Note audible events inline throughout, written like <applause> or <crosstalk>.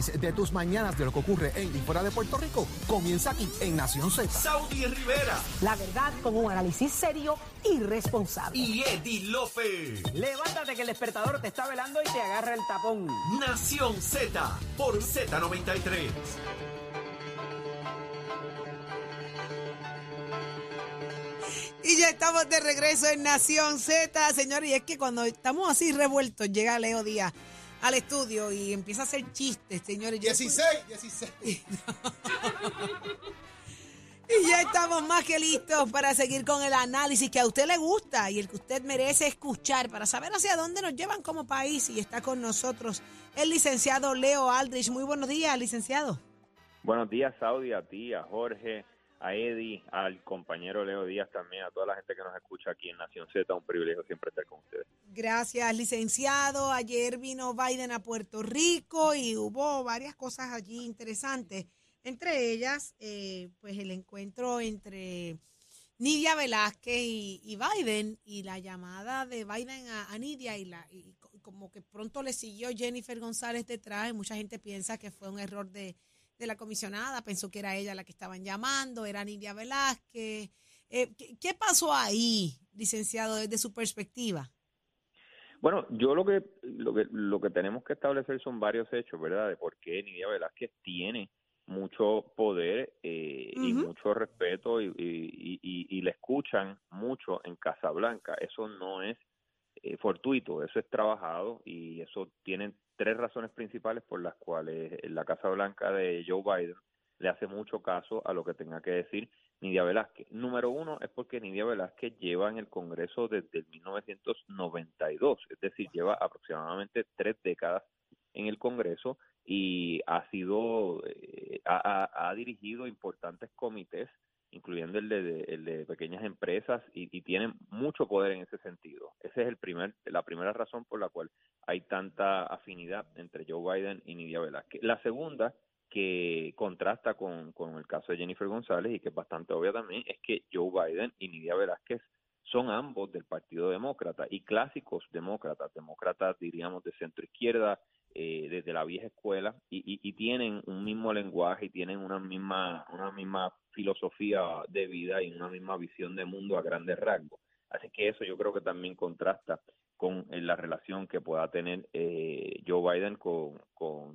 de tus mañanas de lo que ocurre en y fuera de Puerto Rico comienza aquí en Nación Z. Saudi Rivera. La verdad con un análisis serio y responsable. Y Eddie Lofe. Levántate que el despertador te está velando y te agarra el tapón. Nación Z por Z93. Y ya estamos de regreso en Nación Z, señores. Y es que cuando estamos así revueltos, llega Leo Díaz al estudio y empieza a hacer chistes, señores. 16, 16. <laughs> Y ya estamos más que listos para seguir con el análisis que a usted le gusta y el que usted merece escuchar para saber hacia dónde nos llevan como país. Y está con nosotros el licenciado Leo Aldrich. Muy buenos días, licenciado. Buenos días, Saudi, a ti, a Jorge, a Eddie, al compañero Leo Díaz también, a toda la gente que nos escucha aquí en Nación Z. Un privilegio siempre estar con ustedes. Gracias, licenciado. Ayer vino Biden a Puerto Rico y hubo varias cosas allí interesantes. Entre ellas, eh, pues el encuentro entre Nidia Velázquez y, Biden y la llamada de Biden a, Nidia y, la, y como que pronto le siguió Jennifer González detrás y mucha gente piensa que fue un error de, de la comisionada, pensó que era ella la que estaban llamando, era Nidia Velázquez. Eh, ¿qué, pasó ahí, licenciado, desde su perspectiva? Bueno, yo lo que, lo que lo que tenemos que establecer son varios hechos, ¿verdad? De por qué Nidia Velázquez tiene mucho poder eh, y mucho respeto y, y, le escuchan mucho en Casablanca. Eso no es eh, fortuito, eso es trabajado y eso tiene tres razones principales por las cuales la Casa Blanca de Joe Biden le hace mucho caso a lo que tenga que decir Nidia Velázquez. Número uno es porque Nidia Velázquez lleva en el Congreso desde el 1992, es decir, lleva aproximadamente tres décadas en el Congreso y ha sido, eh, ha, dirigido importantes comités, incluyendo el de, el de pequeñas empresas, y, y, tiene mucho poder en ese sentido. Esa es el primer, la primera razón por la cual hay tanta afinidad entre Joe Biden y Nidia Velázquez. La segunda, que contrasta con, el caso de Jennifer González y que es bastante obvia también, es que Joe Biden y Nidia Velázquez son ambos del Partido Demócrata y clásicos demócratas, demócratas diríamos de centro izquierda, eh, desde la vieja escuela y, y, tienen un mismo lenguaje y tienen una misma, una misma filosofía de vida y una misma visión de mundo a grandes rasgos. Así que eso yo creo que también contrasta con eh, la relación que pueda tener eh, Joe Biden con,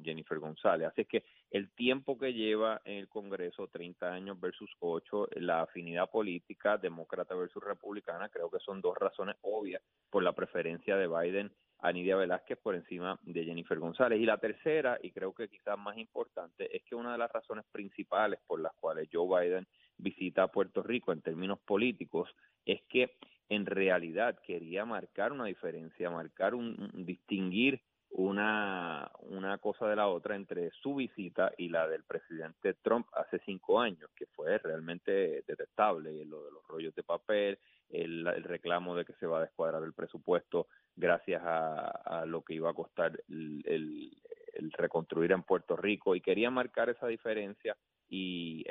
Jennifer González. Así que el tiempo que lleva en el Congreso, 30 años versus 8, la afinidad política demócrata versus republicana, creo que son dos razones obvias por la preferencia de Biden a Nidia Velázquez por encima de Jennifer González. Y la tercera, y creo que quizás más importante, es que una de las razones principales por las cuales Joe Biden visita Puerto Rico en términos políticos es que en realidad quería marcar una diferencia, marcar un, distinguir una, una cosa de la otra entre su visita y la del presidente Trump hace cinco años, que fue realmente detestable, lo de los rollos de papel, el, reclamo de que se va a descuadrar el presupuesto gracias a, lo que iba a costar el, reconstruir en Puerto Rico y quería marcar esa diferencia y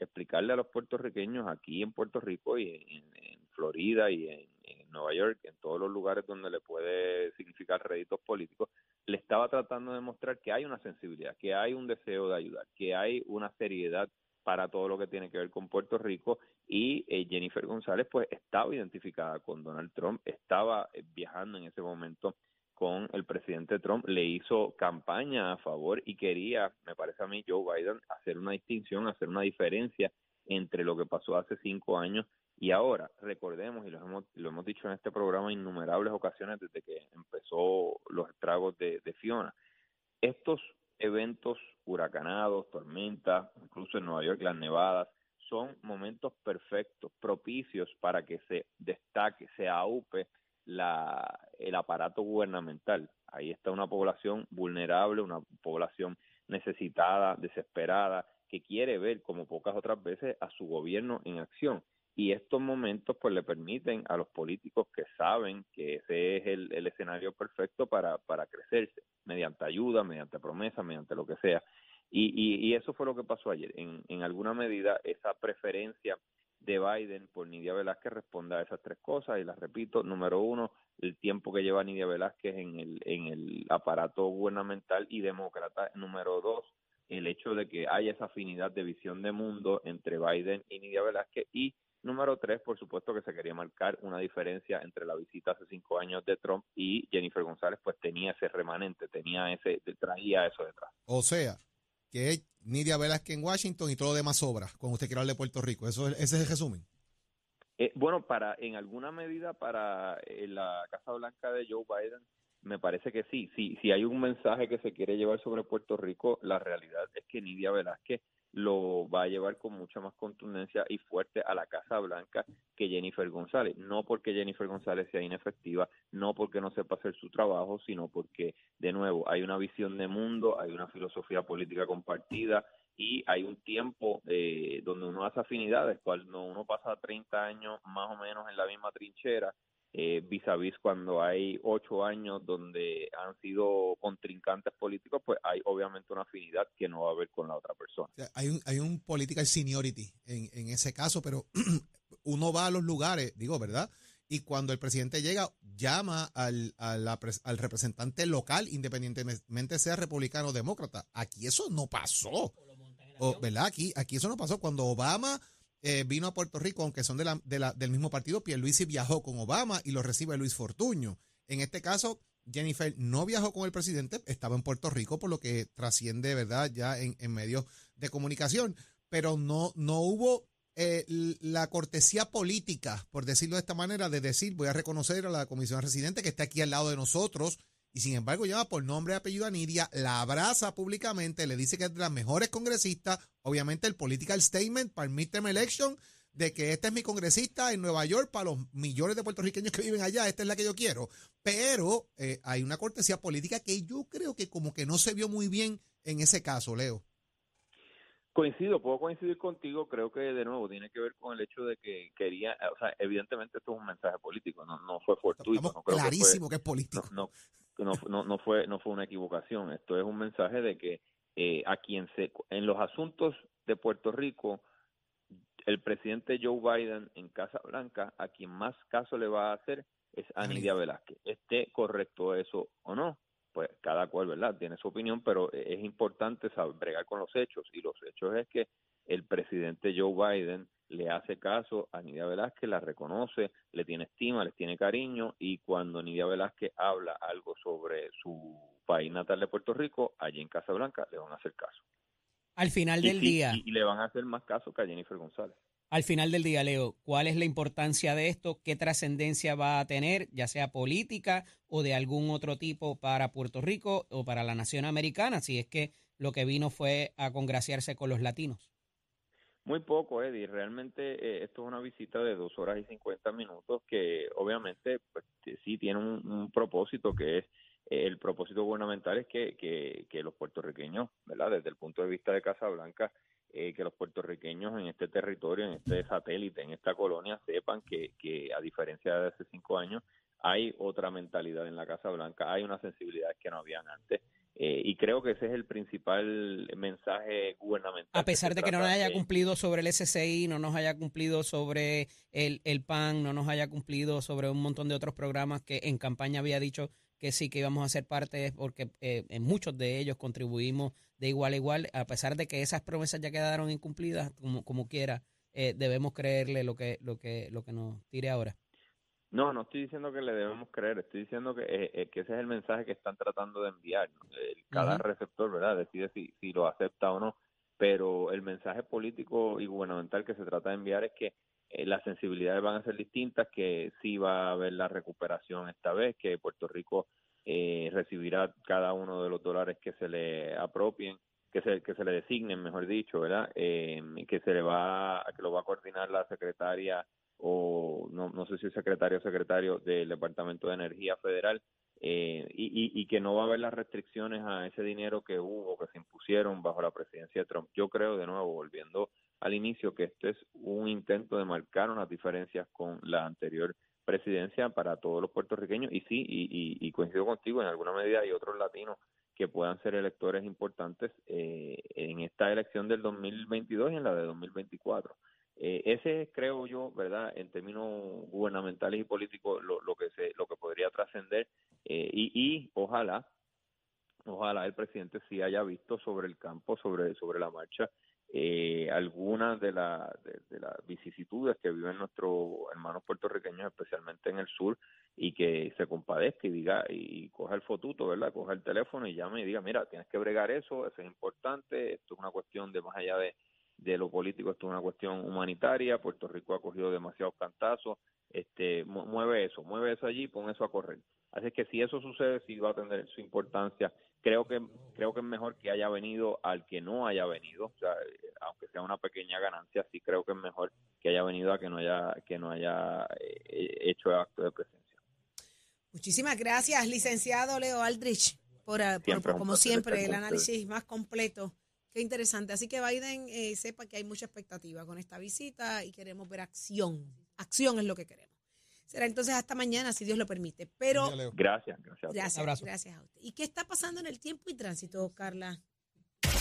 explicarle a los puertorriqueños aquí en Puerto Rico y en, Florida y en, Nueva York, en todos los lugares donde le puede significar réditos políticos, le estaba tratando de demostrar que hay una sensibilidad, que hay un deseo de ayudar, que hay una seriedad para todo lo que tiene que ver con Puerto Rico. Y eh, Jennifer González pues estaba identificada con Donald Trump, estaba eh, viajando en ese momento con el presidente Trump, le hizo campaña a favor y quería, me parece a mí, Joe Biden hacer una distinción, hacer una diferencia entre lo que pasó hace cinco años y ahora. Recordemos, y lo hemos, dicho en este programa innumerables ocasiones desde que empezó los estragos de, de Fiona, estos eventos huracanados, tormentas, incluso en Nueva York las nevadas, son momentos perfectos, propicios para que se destaque, se aupe la, el aparato gubernamental. Ahí está una población vulnerable, una población necesitada, desesperada, que quiere ver, como pocas otras veces, a su gobierno en acción. Y estos momentos pues le permiten a los políticos que saben que ese es el, escenario perfecto para, para crecerse, mediante ayuda, mediante promesa, mediante lo que sea. Y, y, y, eso fue lo que pasó ayer. En, en alguna medida, esa preferencia de Biden por Nidia Velázquez responde a esas tres cosas y las repito. Número uno, el tiempo que lleva Nidia Velázquez en el, en el aparato gubernamental y demócrata. Número dos, el hecho de que haya esa afinidad de visión de mundo entre Biden y Nidia Velázquez y Número tres, por supuesto que se quería marcar una diferencia entre la visita hace cinco años de Trump y Jennifer González, pues tenía ese remanente, tenía ese, traía eso detrás. O sea, que Nidia Velázquez en Washington y todo lo demás sobra, cuando usted quiere hablar de Puerto Rico. Eso, ese es el resumen. Eh, bueno, para en alguna medida para eh, la Casa Blanca de Joe Biden, me parece que sí. Si, si hay un mensaje que se quiere llevar sobre Puerto Rico, la realidad es que Nidia Velázquez lo va a llevar con mucha más contundencia y fuerte a la Casa Blanca que Jennifer González. No porque Jennifer González sea inefectiva, no porque no sepa hacer su trabajo, sino porque, de nuevo, hay una visión de mundo, hay una filosofía política compartida y hay un tiempo eh, donde uno hace afinidades. Cuando uno pasa 30 años más o menos en la misma trinchera, eh, vis a vis cuando hay ocho años donde han sido contrincantes políticos, pues hay obviamente una afinidad que no va a haber con la otra persona. hay, un, hay un political seniority en, en ese caso, pero <clears throat> uno va a los lugares, digo, ¿verdad? Y cuando el presidente llega, llama al, al representante local, independientemente sea republicano o demócrata. Aquí eso no pasó. O, ¿Verdad? Aquí, aquí eso no pasó. Cuando Obama eh, vino a Puerto Rico, aunque son de la, de la, del mismo partido, Pierluisi viajó con Obama y lo recibe Luis Fortuño. En este caso, Jennifer no viajó con el presidente, estaba en Puerto Rico, por lo que trasciende, ¿verdad?, ya en, en medios de comunicación, pero no, no hubo eh, la cortesía política, por decirlo de esta manera, de decir, voy a reconocer a la comisión residente que está aquí al lado de nosotros, y sin embargo llama por nombre y apellido a Nidia, la abraza públicamente, le dice que es de las mejores congresistas, obviamente el political statement para el midterm election, de que este es mi congresista en Nueva York para los millones de puertorriqueños que viven allá, esta es la que yo quiero. Pero eh, hay una cortesía política que yo creo que como que no se vio muy bien en ese caso, Leo. Coincido, puedo coincidir contigo, creo que de nuevo tiene que ver con el hecho de que quería, o sea, evidentemente esto es un mensaje político, no, no fue fortuito. no clarísimo que, es político. No, no, no, no, fue, no fue una equivocación, esto es un mensaje de que eh, a quien se, en los asuntos de Puerto Rico, el presidente Joe Biden en Casa Blanca, a quien más caso le va a hacer es a Nidia Velázquez. Esté correcto eso o no, pues cada cual, ¿verdad? Tiene su opinión, pero e-, es importante saber bregar con los hechos y los hechos es que el presidente Joe Biden le hace caso a Nidia Velázquez, la reconoce, le tiene estima, le tiene cariño y cuando Nidia Velázquez habla algo sobre su país natal de Puerto Rico, allí en Casa Blanca le van a hacer caso. Al final del día. y le van a hacer más caso que a Jennifer González. Al final del día, Leo, ¿cuál es la importancia de esto? ¿Qué trascendencia va a tener, ya sea política o de algún otro tipo para Puerto Rico o para la nación americana, si es que lo que vino fue a congraciarse con los latinos? Muy poco, Eddie. Realmente eh, esto es una visita de dos horas y cincuenta minutos que obviamente pues, sí tiene un, propósito que es eh, el propósito gubernamental es que, que, que los puertorriqueños, ¿verdad? Desde el punto de vista de Casablanca, eh, que los puertorriqueños en este territorio, en este satélite, en esta colonia, sepan que, que a diferencia de hace cinco años, hay otra mentalidad en la Casa Blanca, hay unas sensibilidades que no habían antes. Eh, y creo que ese es el principal mensaje gubernamental. A pesar de que no nos haya cumplido sobre el SCI, no nos haya cumplido sobre el, el PAN, no nos haya cumplido sobre un montón de otros programas que en campaña había dicho que sí que íbamos a ser parte, porque eh, en muchos de ellos contribuimos de igual a igual, a pesar de que esas promesas ya quedaron incumplidas, como, como quiera, eh, debemos creerle lo que, lo, que, lo que nos tire ahora. No, no estoy diciendo que le debemos creer, estoy diciendo que, eh, que ese es el mensaje que están tratando de enviar. cada receptor, ¿verdad?, decide si, si lo acepta o no, pero el mensaje político y gubernamental que se trata de enviar es que las sensibilidades van a ser distintas, que sí va a haber la recuperación esta vez, que Puerto Rico eh, recibirá cada uno de los dólares que se le apropien, que se, que se le designen, mejor dicho, ¿verdad? Eh, que se le va, que lo va a coordinar la secretaria o no, no sé si es secretario o secretario del Departamento de Energía Federal, eh, y, y, que no va a haber las restricciones a ese dinero que hubo, que se impusieron bajo la presidencia de Trump. Yo creo, de nuevo, volviendo al inicio, que esto es un intento de marcar unas diferencias con la anterior presidencia para todos los puertorriqueños y sí, y, coincido contigo, en alguna medida hay otros latinos que puedan ser electores importantes eh, en esta elección del 2022 y en la de 2024. Eh, ese es, creo yo, ¿verdad? En términos gubernamentales y políticos, lo, lo que se, lo que podría trascender eh, y, y ojalá, ojalá el presidente sí haya visto sobre el campo, sobre, sobre la marcha, eh, algunas de, la, de, de las vicisitudes que viven nuestros hermanos puertorriqueños, especialmente en el sur, y que se compadezca y diga, y coja el fotuto, ¿verdad? Coja el teléfono y llame y diga, mira, tienes que bregar eso, eso es importante, esto es una cuestión de más allá de, de lo político, esto es una cuestión humanitaria, Puerto Rico ha cogido demasiados cantazos, este, mu- mueve eso, mueve eso allí, pon eso a correr. Así que si eso sucede, sí va a tener su importancia. Creo que creo que es mejor que haya venido al que no haya venido, o sea, eh, aunque sea una pequeña ganancia, sí creo que es mejor que haya venido a que no haya que no haya eh, hecho acto de presencia. Muchísimas gracias, licenciado Leo Aldrich, por, por- por, como siempre, el análisis más completo. Qué interesante. Así que Biden eh, sepa que hay mucha expectativa con esta visita y queremos ver acción. Acción es lo que queremos. Será entonces hasta mañana, si Dios lo permite. Pero. Gracias, gracias. a todos. gracias, Abrazo. gracias a usted. ¿Y qué está pasando en el tiempo y tránsito, Carla?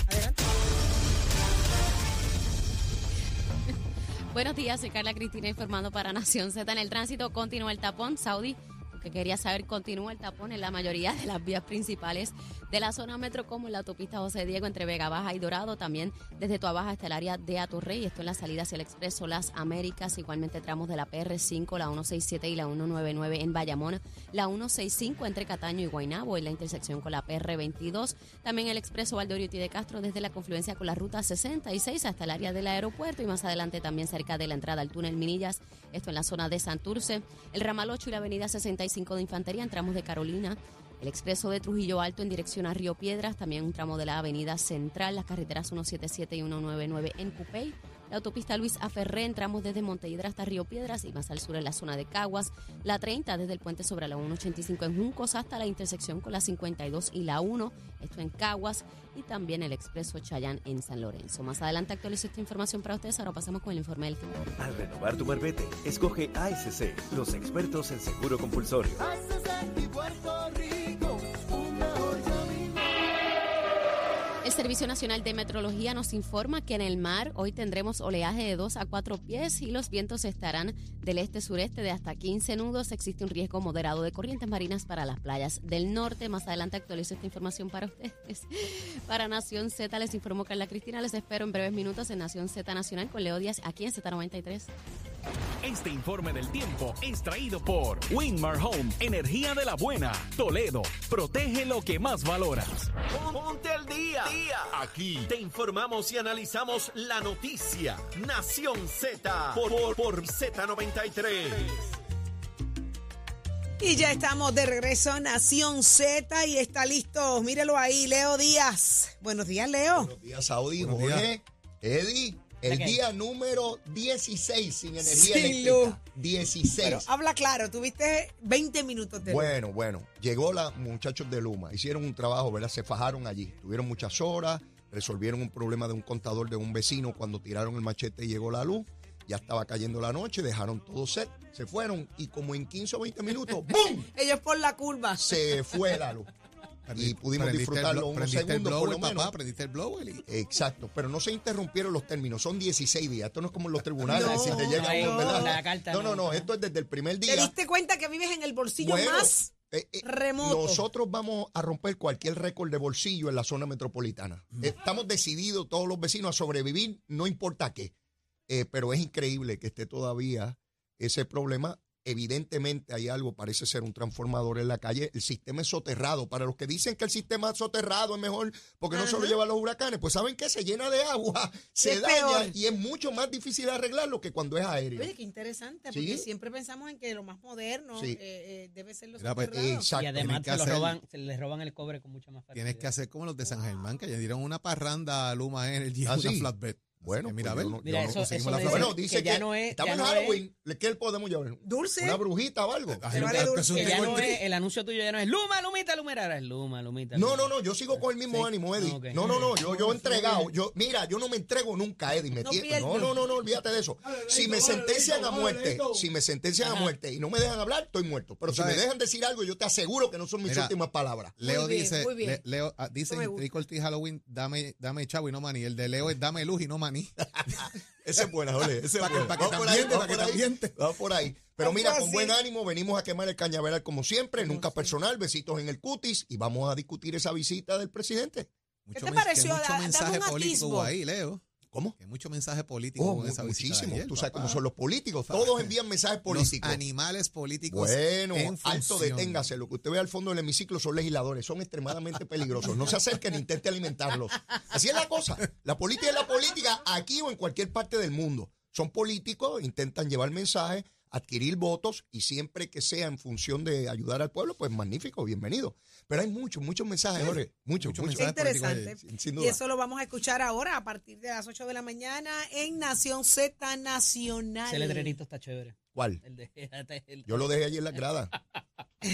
Adelante. <laughs> Buenos días, soy Carla Cristina informando para Nación Z. En el tránsito continúa el tapón. Saudi, que quería saber, continúa el tapón en la mayoría de las vías principales de la zona metro, como en la autopista José Diego entre Vega Baja y Dorado, también desde Tua Baja hasta el área de Atorrey, esto en la salida hacia el Expreso Las Américas, igualmente tramos de la PR5, la 167 y la 199 en Bayamón, la 165 entre Cataño y Guaynabo, en la intersección con la PR22, también el Expreso Valdoriotti de Castro desde la confluencia con la ruta 66 hasta el área del aeropuerto y más adelante también cerca de la entrada al túnel Minillas, esto en la zona de Santurce, el ramal 8 y la avenida 65 de Infantería en tramos de Carolina, el expreso de Trujillo Alto en dirección a Río Piedras, también un tramo de la avenida Central, las carreteras 177 y 199 en Cupey, la autopista Luis Aferré en tramos desde Montehiedra hasta Río Piedras y más al sur en la zona de Caguas, la 30 desde el puente sobre la 185 en Juncos hasta la intersección con la 52 y la 1, esto en Caguas, y también el expreso Chayán en San Lorenzo. Más adelante actualizo esta información para ustedes, ahora pasamos con el informe del tiempo. Al renovar tu marbete, escoge ASC, los expertos en seguro compulsorio. El Servicio Nacional de Metrología nos informa que en el mar hoy tendremos oleaje de 2 a 4 pies y los vientos estarán del este-sureste de hasta 15 nudos. Existe un riesgo moderado de corrientes marinas para las playas del norte. Más adelante actualizo esta información para ustedes. <laughs> Para Nación Z les informó Carla Cristina. Les espero en breves minutos en Nación Z Nacional con Leo Díaz aquí en Z93. Este informe del tiempo es traído por Winmar Home, energía de la buena. Toledo, protege lo que más valoras. Ponte al día. Aquí te informamos y analizamos la noticia. Nación Z por, por, por Z93. Y ya estamos de regreso a Nación Z y está listo. Mírelo ahí, Leo Díaz. Buenos días, Leo. Buenos días, Saudi, Buenos días. Eddie. El día número 16 sin energía Sin eléctrica. luz. 16. Pero habla claro, tuviste 20 minutos de Bueno, bueno, llegó la muchachos de Luma, hicieron un trabajo, ¿verdad? Se fajaron allí, tuvieron muchas horas, resolvieron un problema de un contador de un vecino cuando tiraron el machete y llegó la luz, ya estaba cayendo la noche, dejaron todo set, se fueron y como en 15 o 20 minutos, <laughs> ¡bum! Ellos por la curva. Se fue la luz. Y pudimos disfrutarlo blo- unos el por lo menos. papá, prendiste el blower y- Exacto, pero no se interrumpieron los términos, son 16 días. Esto no es como en los tribunales, No, si te llega no, no, no, no. no, esto es desde el primer ¿Te día. diste cuenta que vives en el bolsillo Bueno, más eh, eh, remoto? Nosotros vamos a romper cualquier récord de bolsillo en la zona metropolitana. Estamos decididos todos los vecinos a sobrevivir, no importa qué. Eh, pero es increíble que esté todavía ese problema. Evidentemente hay algo, parece ser un transformador en la calle. El sistema es soterrado. Para los que dicen que el sistema soterrado es mejor porque no se lo llevan los huracanes, pues saben que se llena de agua, <laughs> se Es daña peor. y es mucho más difícil arreglarlo que cuando es aéreo. Oye, qué interesante, Sí. porque siempre pensamos en que lo más moderno Sí. eh, eh, debe ser los Mira, pues. Exacto. y además se, lo hacer- roban, se les roban el cobre con mucha más facilidad. Tienes que hacer como los de San Germán, que ya dieron una parranda a Luma Energy, ¿Ah, una sí? flatbed. Bueno, mira, a pues ver. yo no- Mira, no eso, conseguimos eso la me flor. dice Bueno, dice que ya no es, estamos ya en no es- Halloween. ¿Qué podemos llevar? Dulce. ¿Una brujita o algo? Pero vale dulce. que ya no es, el anuncio tuyo ya no es Luma, Lumita, Lumera, ahora es Luma, Lumita. No, no, no, yo sigo con el mismo Sí. ánimo, Eddie. Ah. No, no, no, yo, yo he entregado. Yo, mira, yo no me entrego nunca, Eddie. Me No no, no, no, no, olvídate de eso. Si me sentencian a muerte, si me sentencian a muerte y no me dejan hablar, estoy muerto. Pero si me dejan decir algo, yo te aseguro que no son mis últimas palabras. Leo dice, Leo ah, dice Halloween, dame, dame chavo y no maní. El de Leo es dame luz y no maní. Maní. <laughs> Esa es buena, Jorge. Esa es Para que- buena. para que Vamos por te ahí, ambiente, vamos para que por te ahí. ambiente. Vamos por ahí. Pero mira, con buen ánimo venimos a quemar el cañaveral como siempre, nunca personal, besitos en el cutis y vamos a discutir esa visita del presidente. Mucho te pareció? Da- mensaje político ahí, Leo. ¿Cómo? Que mucho mensaje político Oh, en esa muchísimo. ayer, Tú sabes cómo son los políticos. Todos envían mensajes Los políticos. animales políticos. Bueno, en alto deténgase. Lo que usted ve al fondo del hemiciclo son legisladores, son extremadamente peligrosos. No se acerquen ni intente alimentarlos. Así es la cosa. La política es la política aquí o en cualquier parte del mundo. Son políticos, intentan llevar mensajes, adquirir votos y siempre que sea en función de ayudar al pueblo, pues magnífico, bienvenido. Pero hay muchos, muchos mensajes, Jorge. Muchos, Muchos mensajes políticos interesante. Sin- sin Y duda. eso lo vamos a escuchar ahora a partir de las 8 de la mañana en Nación Z Nacional. Ese letrerito está chévere. ¿Cuál? El de, <laughs> el- Yo lo dejé allí en las gradas. <laughs>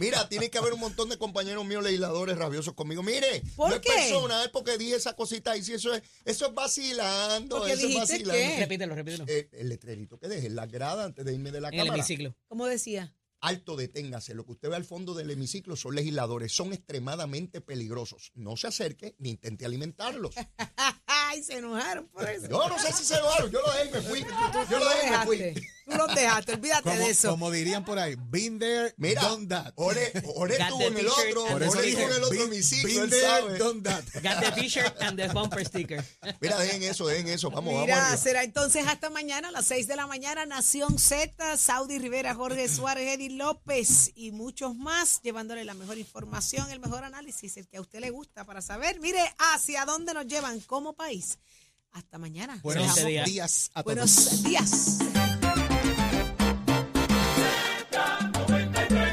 Mira, tiene que haber un montón de compañeros míos legisladores rabiosos conmigo. Mire, ¿Por no qué? es personal porque dije esa cosita y si eso es, eso es vacilando, Porque eso es dijiste vacilando. qué? Repítelo, repítelo. Eh, el letrerito que dejé en las gradas antes de irme de la en el hemiciclo. ¿Cómo decía? Alto, deténgase. Lo que usted ve al fondo del hemiciclo son legisladores, son extremadamente peligrosos. No se acerque ni intente alimentarlos. <laughs> Ay, se enojaron por eso. Yo no sé si se lo hago, yo lo dejé y me fui. Yo lo dejé y me fui. Tú los dejaste, olvídate Como, de eso. como dirían por ahí, been there, Mira, done that. Ore, Ore the en el otro, Ore estuvo en el otro hemiciclo, been él there, sabe. done that. Got the t-shirt and the bumper sticker. Mira, dejen eso, dejen eso. Vamos, vamos. Mira, será entonces hasta mañana a las 6 de la mañana, Nación Z, Saudi Rivera, Jorge Suárez, Eddie López y muchos más, llevándole la mejor información, el mejor análisis, el que a usted le gusta para saber, mire, hacia dónde nos llevan como país. Hasta mañana. Buenos días a todos. Buenos días.